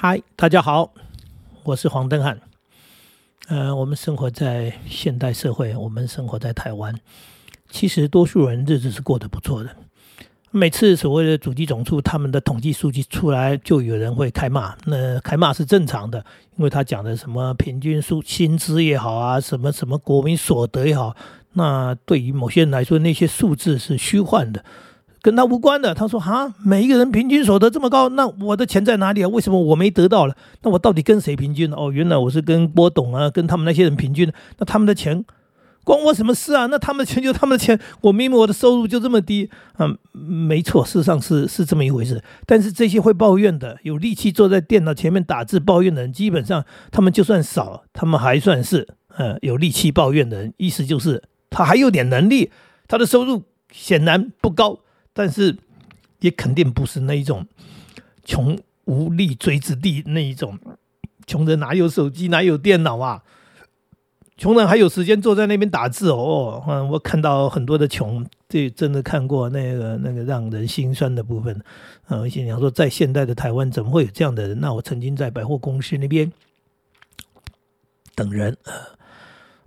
嗨，大家好，我是黄登汉。呃，我们生活在现代社会，我们生活在台湾，其实多数人日子是过得不错的。每次所谓的主机总处他们的统计数据出来，就有人会开骂。那开骂是正常的，因为他讲的什么平均数薪资也好啊，什么什么国民所得也好，那对于某些人来说，那些数字是虚幻的。跟他无关的，他说：“哈，每一个人平均所得这么高，那我的钱在哪里啊？为什么我没得到了？那我到底跟谁平均？哦，原来我是跟波董啊，跟他们那些人平均的。那他们的钱关我什么事啊？那他们的钱就他们的钱，我明明我的收入就这么低啊，没错，事实上是是这么一回事。但是这些会抱怨的，有力气坐在电脑前面打字抱怨的人，基本上他们就算少，他们还算是呃有力气抱怨的人，意思就是他还有点能力，他的收入显然不高。”但是，也肯定不是那一种穷无立锥之地那一种穷人哪有手机哪有电脑啊？穷人还有时间坐在那边打字哦。嗯，我看到很多的穷，这真的看过那个那个让人心酸的部分。嗯，我心想说，在现代的台湾怎么会有这样的人？那我曾经在百货公司那边等人。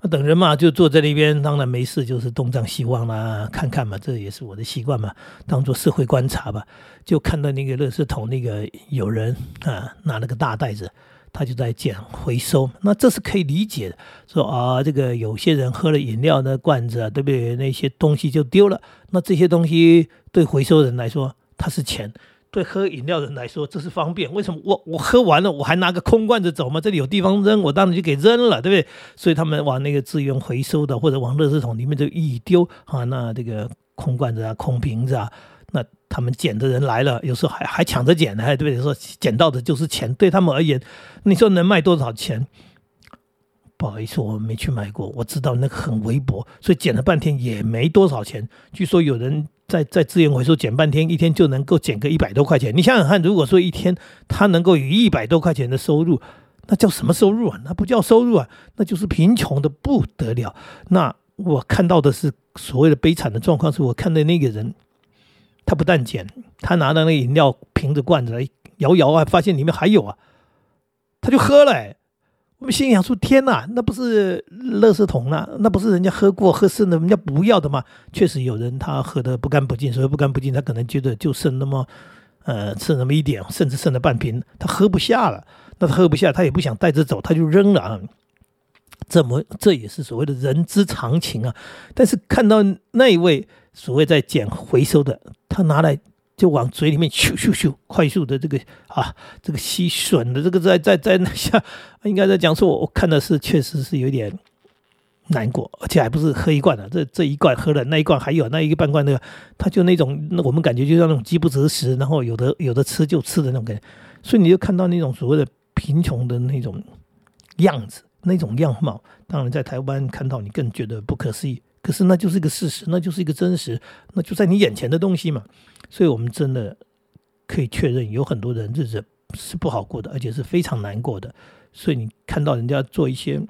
那等人嘛，就坐在那边，当然没事，就是东张西望啦，看看嘛，这也是我的习惯嘛，当做社会观察吧。就看到那个垃圾桶，那个有人啊，拿了个大袋子，他就在捡回收。那这是可以理解的，说啊，这个有些人喝了饮料的罐子啊，对不对？那些东西就丢了，那这些东西对回收人来说，它是钱。对喝饮料的人来说，这是方便。为什么我我喝完了，我还拿个空罐子走吗？这里有地方扔，我当然就给扔了，对不对？所以他们往那个资源回收的，或者往垃圾桶里面就一丢啊，那这个空罐子啊、空瓶子啊，那他们捡的人来了，有时候还还抢着捡呢，对不对？说捡到的就是钱，对他们而言，你说能卖多少钱？不好意思，我没去买过，我知道那个很微薄，所以捡了半天也没多少钱。据说有人。在在资源回收捡半天，一天就能够捡个一百多块钱。你想想看，如果说一天他能够有一百多块钱的收入，那叫什么收入啊？那不叫收入啊，那就是贫穷的不得了。那我看到的是所谓的悲惨的状况，是我看的那个人，他不但捡，他拿到那饮料瓶子罐子来摇摇啊，发现里面还有啊，他就喝了。我们心想说：“天哪，那不是垃圾桶啊？那不是人家喝过喝剩的，人家不要的吗？”确实有人他喝的不干不净，所以不干不净，他可能觉得就剩那么，呃，剩那么一点，甚至剩了半瓶，他喝不下了。那他喝不下，他也不想带着走，他就扔了啊。这么这也是所谓的人之常情啊。但是看到那一位所谓在捡回收的，他拿来。就往嘴里面咻咻咻，快速的这个啊，这个吸吮的这个在在在那下，应该在讲说，我看的是确实是有点难过，而且还不是喝一罐的，这这一罐喝了，那一罐还有那一个半罐那个，他就那种，那我们感觉就像那种饥不择食，然后有的有的吃就吃的那种感觉，所以你就看到那种所谓的贫穷的那种样子，那种样貌，当然在台湾看到你更觉得不可思议。可是那就是一个事实，那就是一个真实，那就在你眼前的东西嘛。所以，我们真的可以确认，有很多人日子是不好过的，而且是非常难过的。所以，你看到人家做一些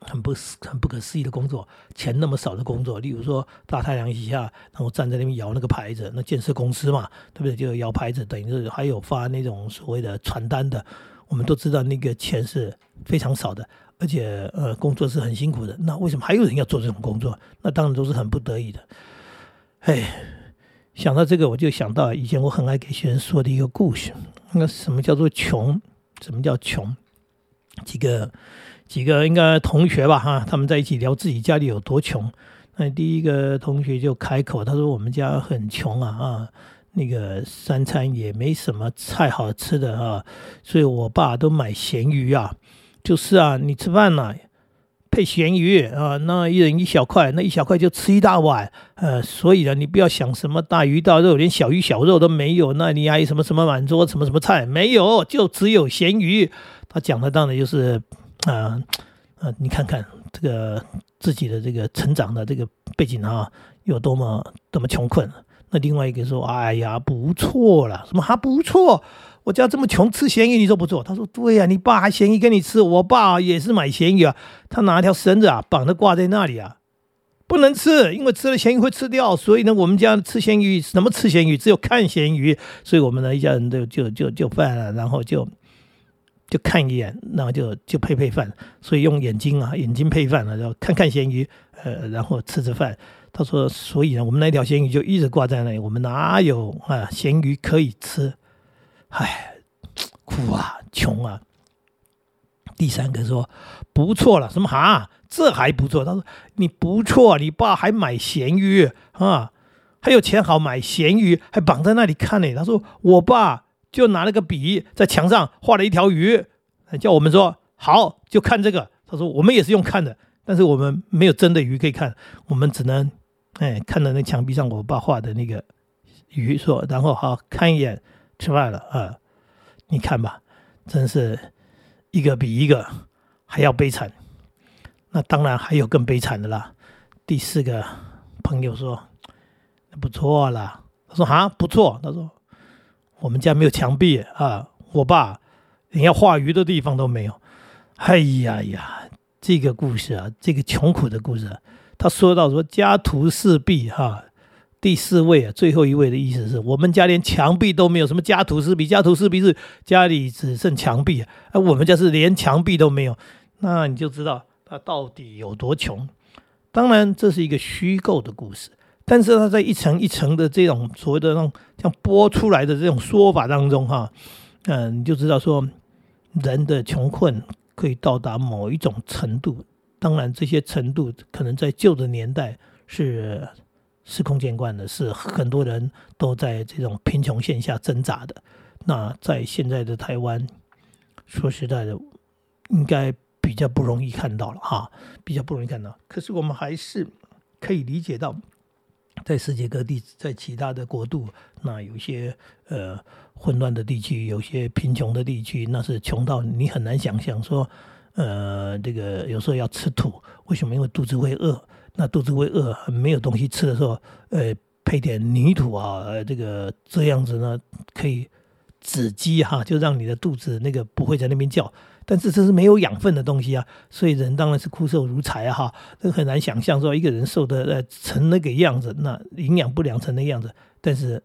很不很不可思议的工作，钱那么少的工作，例如说大太阳底下，然后站在那边摇那个牌子，那建设公司嘛，对不对？就摇牌子，等于是还有发那种所谓的传单的，我们都知道那个钱是非常少的。而且，呃，工作是很辛苦的。那为什么还有人要做这种工作？那当然都是很不得已的。哎，想到这个，我就想到以前我很爱给学生说的一个故事。那什么叫做穷？什么叫穷？几个几个应该同学吧，哈，他们在一起聊自己家里有多穷。那第一个同学就开口，他说：“我们家很穷啊，啊，那个三餐也没什么菜好吃的啊，所以我爸都买咸鱼啊。”就是啊，你吃饭呢，配咸鱼啊，那一人一小块，那一小块就吃一大碗，呃，所以呢，你不要想什么大鱼大肉，连小鱼小肉都没有，那你还有什么什么满桌什么什么菜没有？就只有咸鱼。他讲的当然就是啊啊，你看看这个自己的这个成长的这个背景啊，有多么多么穷困。那另外一个说，哎呀，不错了，什么还不错？我家这么穷，吃咸鱼你都不做？他说：“对呀，你爸还咸鱼给你吃，我爸也是买咸鱼啊，他拿条绳子啊，绑着挂在那里啊，不能吃，因为吃了咸鱼会吃掉，所以呢，我们家吃咸鱼怎么吃咸鱼？只有看咸鱼，所以我们呢一家人都就就就饭了，然后就就看一眼，然后就就配配饭，所以用眼睛啊眼睛配饭了，然后看看咸鱼，呃，然后吃吃饭。他说，所以呢，我们那条咸鱼就一直挂在那里，我们哪有啊咸鱼可以吃？唉，苦啊，穷啊。第三个说不错了，什么哈？这还不错。他说你不错，你爸还买咸鱼啊，还有钱好买咸鱼，还绑在那里看呢。他说我爸就拿了个笔在墙上画了一条鱼，叫我们说好就看这个。他说我们也是用看的，但是我们没有真的鱼可以看，我们只能哎看到那墙壁上我爸画的那个鱼，说然后好看一眼，吃饭了啊。你看吧，真是。一个比一个还要悲惨，那当然还有更悲惨的啦。第四个朋友说：“不错啦。”他说：“啊，不错。”他说：“我们家没有墙壁啊，我爸连要画鱼的地方都没有。”哎呀呀，这个故事啊，这个穷苦的故事，他说到说家徒四壁哈。第四位啊，最后一位的意思是我们家连墙壁都没有，什么家徒四壁？家徒四壁是家里只剩墙壁啊，而我们家是连墙壁都没有，那你就知道他到底有多穷。当然，这是一个虚构的故事，但是他在一层一层的这种所谓的那种像播出来的这种说法当中，哈，嗯，你就知道说人的穷困可以到达某一种程度。当然，这些程度可能在旧的年代是。司空见惯的是，很多人都在这种贫穷线下挣扎的。那在现在的台湾，说实在的，应该比较不容易看到了哈，比较不容易看到。可是我们还是可以理解到，在世界各地，在其他的国度，那有些呃混乱的地区，有些贫穷的地区，那是穷到你很难想象说，呃，这个有时候要吃土，为什么？因为肚子会饿。那肚子会饿，没有东西吃的时候，呃，配点泥土啊，这个这样子呢，可以止饥哈，就让你的肚子那个不会在那边叫。但是这是没有养分的东西啊，所以人当然是枯瘦如柴啊哈。这很难想象说一个人瘦的呃成那个样子，那营养不良成那样子，但是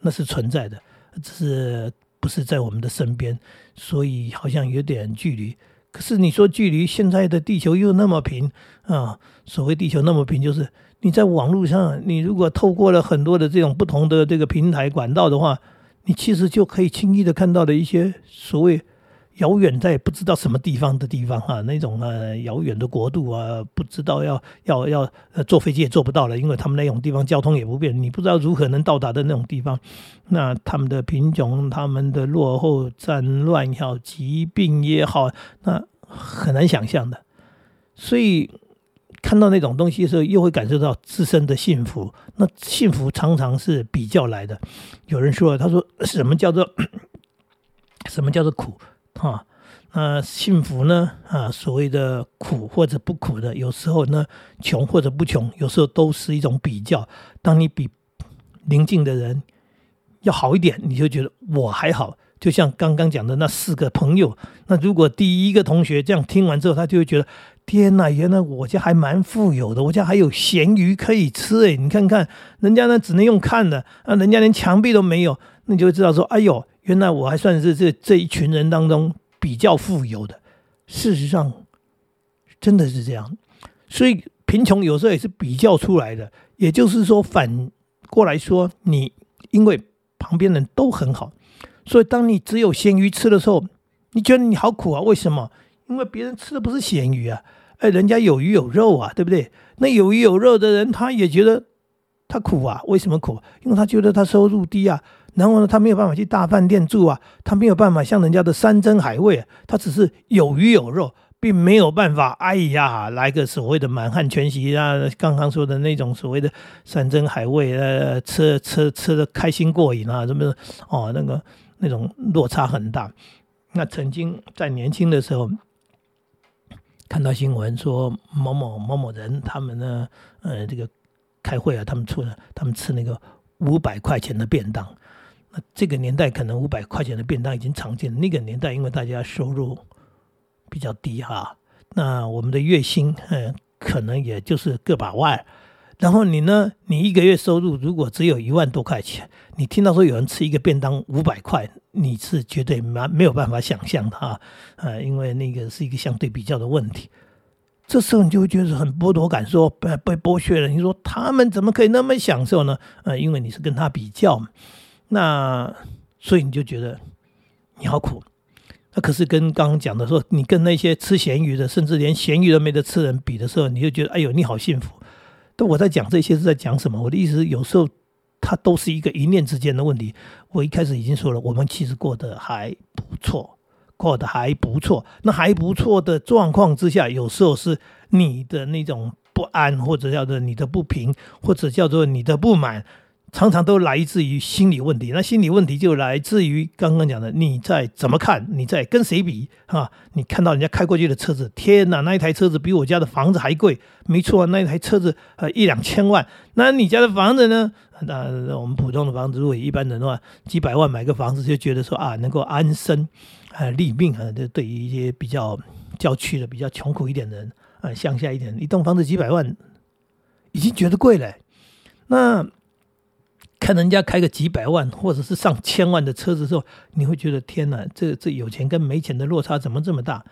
那是存在的，只是不是在我们的身边，所以好像有点距离。可是你说距离现在的地球又那么平啊？所谓地球那么平，就是你在网络上，你如果透过了很多的这种不同的这个平台管道的话，你其实就可以轻易的看到的一些所谓。遥远在不知道什么地方的地方哈，那种呃遥远的国度啊，不知道要要要呃坐飞机也坐不到了，因为他们那种地方交通也不便，你不知道如何能到达的那种地方，那他们的贫穷、他们的落后、战乱也好、疾病也好，那很难想象的。所以看到那种东西的时候，又会感受到自身的幸福。那幸福常常是比较来的。有人说，他说什么叫做 什么叫做苦？哈，那幸福呢？啊，所谓的苦或者不苦的，有时候呢，穷或者不穷，有时候都是一种比较。当你比邻近的人要好一点，你就觉得我还好。就像刚刚讲的那四个朋友，那如果第一个同学这样听完之后，他就会觉得天哪，原来我家还蛮富有的，我家还有咸鱼可以吃诶，你看看人家呢，只能用看的啊，人家连墙壁都没有，那你就知道说，哎呦。原来我还算是这这一群人当中比较富有的，事实上真的是这样，所以贫穷有时候也是比较出来的。也就是说，反过来说，你因为旁边人都很好，所以当你只有咸鱼吃的时候，你觉得你好苦啊？为什么？因为别人吃的不是咸鱼啊，哎，人家有鱼有肉啊，对不对？那有鱼有肉的人，他也觉得他苦啊？为什么苦？因为他觉得他收入低啊。然后呢，他没有办法去大饭店住啊，他没有办法像人家的山珍海味，他只是有鱼有肉，并没有办法。哎呀，来个所谓的满汉全席啊，刚刚说的那种所谓的山珍海味，呃，吃吃吃的开心过瘾啊，什么哦，那个那种落差很大。那曾经在年轻的时候看到新闻说某某某某人他们呢，呃，这个开会啊，他们出了他们吃那个五百块钱的便当。这个年代可能五百块钱的便当已经常见，那个年代因为大家收入比较低哈，那我们的月薪，嗯，可能也就是个把万。然后你呢，你一个月收入如果只有一万多块钱，你听到说有人吃一个便当五百块，你是绝对没没有办法想象的啊，呃，因为那个是一个相对比较的问题。这时候你就会觉得很剥夺感，说被被剥削了。你说他们怎么可以那么享受呢？呃，因为你是跟他比较嘛，那所以你就觉得你好苦。那可是跟刚刚讲的说，你跟那些吃咸鱼的，甚至连咸鱼都没得吃人比的时候，你就觉得哎呦，你好幸福。但我在讲这些是在讲什么？我的意思是，有时候它都是一个一念之间的问题。我一开始已经说了，我们其实过得还不错。过得还不错，那还不错的状况之下，有时候是你的那种不安，或者叫做你的不平，或者叫做你的不满，常常都来自于心理问题。那心理问题就来自于刚刚讲的，你在怎么看，你在跟谁比啊？你看到人家开过去的车子，天哪，那一台车子比我家的房子还贵，没错，那一台车子呃一两千万，那你家的房子呢？那我们普通的房子，如果一般人的话，几百万买个房子就觉得说啊，能够安身。啊，立命啊！这对于一些比较郊区的、比较穷苦一点的人，啊，乡下一点，一栋房子几百万，已经觉得贵了。那看人家开个几百万或者是上千万的车子的时候，你会觉得天哪，这这有钱跟没钱的落差怎么这么大？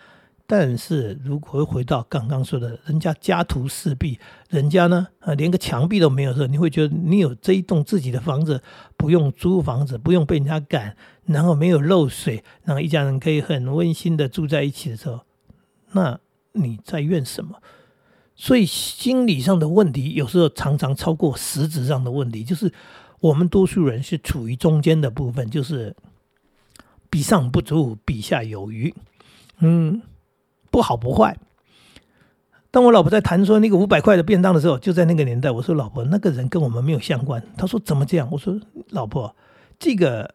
但是如果回到刚刚说的，人家家徒四壁，人家呢啊连个墙壁都没有的时候，你会觉得你有这一栋自己的房子，不用租房子，不用被人家赶，然后没有漏水，然后一家人可以很温馨的住在一起的时候，那你在怨什么？所以心理上的问题有时候常常超过实质上的问题，就是我们多数人是处于中间的部分，就是比上不足，比下有余，嗯。不好不坏。当我老婆在谈说那个五百块的便当的时候，就在那个年代，我说老婆，那个人跟我们没有相关。她说怎么这样？我说老婆，这个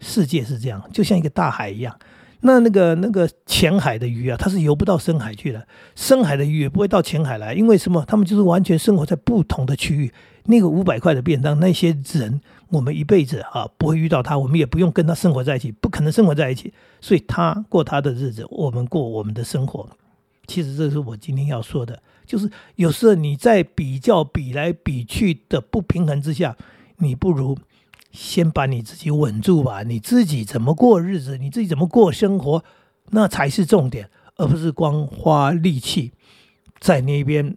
世界是这样，就像一个大海一样。那那个那个浅海的鱼啊，它是游不到深海去的；深海的鱼也不会到浅海来，因为什么？他们就是完全生活在不同的区域。那个五百块的便当，那些人，我们一辈子啊不会遇到他，我们也不用跟他生活在一起，不可能生活在一起。所以他过他的日子，我们过我们的生活。其实这是我今天要说的，就是有时候你在比较比来比去的不平衡之下，你不如先把你自己稳住吧。你自己怎么过日子，你自己怎么过生活，那才是重点，而不是光花力气在那边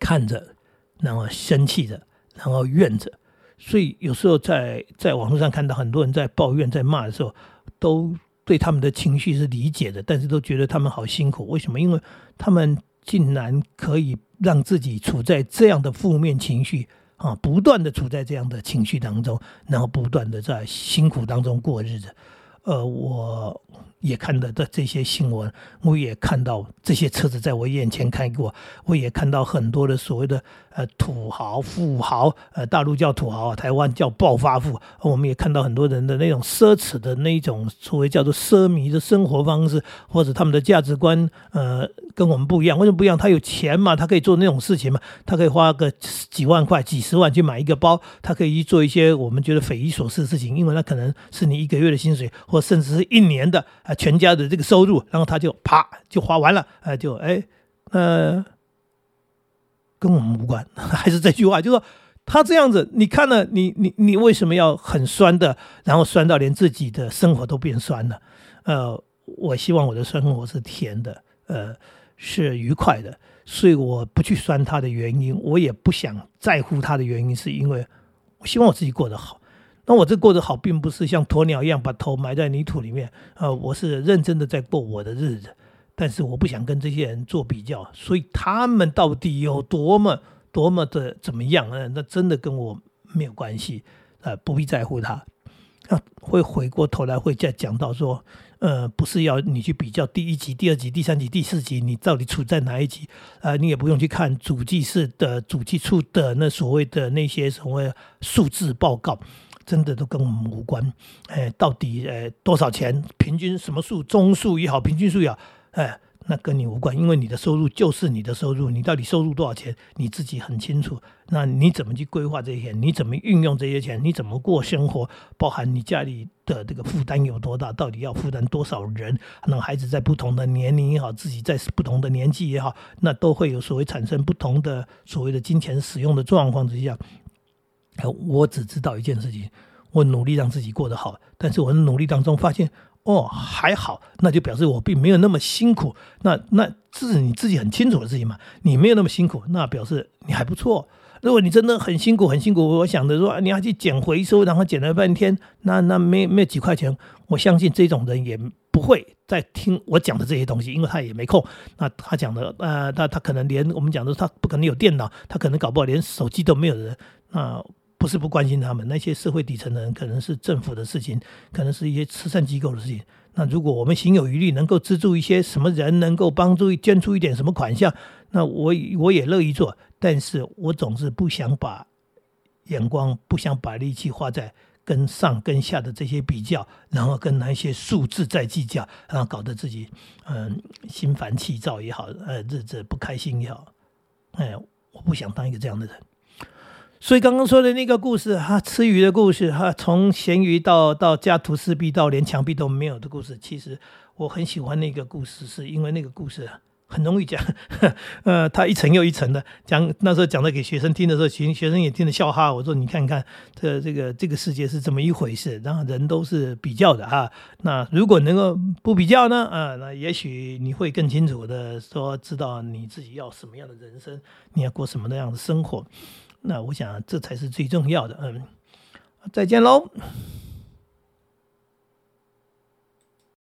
看着。然后生气着，然后怨着，所以有时候在在网络上看到很多人在抱怨、在骂的时候，都对他们的情绪是理解的，但是都觉得他们好辛苦。为什么？因为他们竟然可以让自己处在这样的负面情绪啊，不断的处在这样的情绪当中，然后不断的在辛苦当中过日子。呃，我。也看到的这些新闻，我也看到这些车子在我眼前开过，我也看到很多的所谓的呃土豪富豪，呃大陆叫土豪，台湾叫暴发户。我们也看到很多人的那种奢侈的那种所谓叫做奢靡的生活方式，或者他们的价值观，呃跟我们不一样。为什么不一样？他有钱嘛，他可以做那种事情嘛，他可以花个几万块、几十万去买一个包，他可以去做一些我们觉得匪夷所思的事情，因为那可能是你一个月的薪水，或甚至是一年的啊。全家的这个收入，然后他就啪就花完了，哎，就哎，呃，跟我们无关。还是这句话，就说他这样子，你看了，你你你为什么要很酸的，然后酸到连自己的生活都变酸了？呃，我希望我的生活是甜的，呃，是愉快的，所以我不去酸他的原因，我也不想在乎他的原因，是因为我希望我自己过得好。那我这过得好，并不是像鸵鸟一样把头埋在泥土里面，呃，我是认真的在过我的日子，但是我不想跟这些人做比较，所以他们到底有多么多么的怎么样，呃，那真的跟我没有关系，呃，不必在乎他。啊，会回过头来会再讲到说，呃，不是要你去比较第一集、第二集、第三集、第四集，你到底处在哪一集？啊，你也不用去看主计室的主计处的那所谓的那些所谓数字报告。真的都跟我们无关，哎，到底呃多少钱？平均什么数？中数也好，平均数也好，哎，那跟你无关，因为你的收入就是你的收入，你到底收入多少钱，你自己很清楚。那你怎么去规划这些？你怎么运用这些钱？你怎么过生活？包含你家里的这个负担有多大？到底要负担多少人？那孩子在不同的年龄也好，自己在不同的年纪也好，那都会有所谓产生不同的所谓的金钱使用的状况之下。我只知道一件事情，我努力让自己过得好，但是我的努力当中发现。哦，还好，那就表示我并没有那么辛苦。那那这是你自己很清楚的事情嘛？你没有那么辛苦，那表示你还不错。如果你真的很辛苦，很辛苦，我想着说你要去捡回收，然后捡了半天，那那没没有几块钱，我相信这种人也不会再听我讲的这些东西，因为他也没空。那他讲的，呃，他他可能连我们讲的，他不可能有电脑，他可能搞不好连手机都没有的人。那。不是不关心他们，那些社会底层的人可能是政府的事情，可能是一些慈善机构的事情。那如果我们行有余力，能够资助一些什么人，能够帮助捐出一点什么款项，那我我也乐意做。但是我总是不想把眼光、不想把力气花在跟上跟下的这些比较，然后跟那些数字在计较，然后搞得自己嗯心烦气躁也好，呃日子不开心也好，哎，我不想当一个这样的人。所以刚刚说的那个故事，哈，吃鱼的故事，哈，从咸鱼到到家徒四壁，到连墙壁都没有的故事，其实我很喜欢那个故事，是因为那个故事很容易讲，呃，它一层又一层的讲，那时候讲的给学生听的时候，学学生也听得笑哈。我说你看看，这这个这个世界是这么一回事，然后人都是比较的哈。那如果能够不比较呢，啊，那也许你会更清楚的说，知道你自己要什么样的人生，你要过什么那样的生活。那我想，这才是最重要的。嗯，再见喽。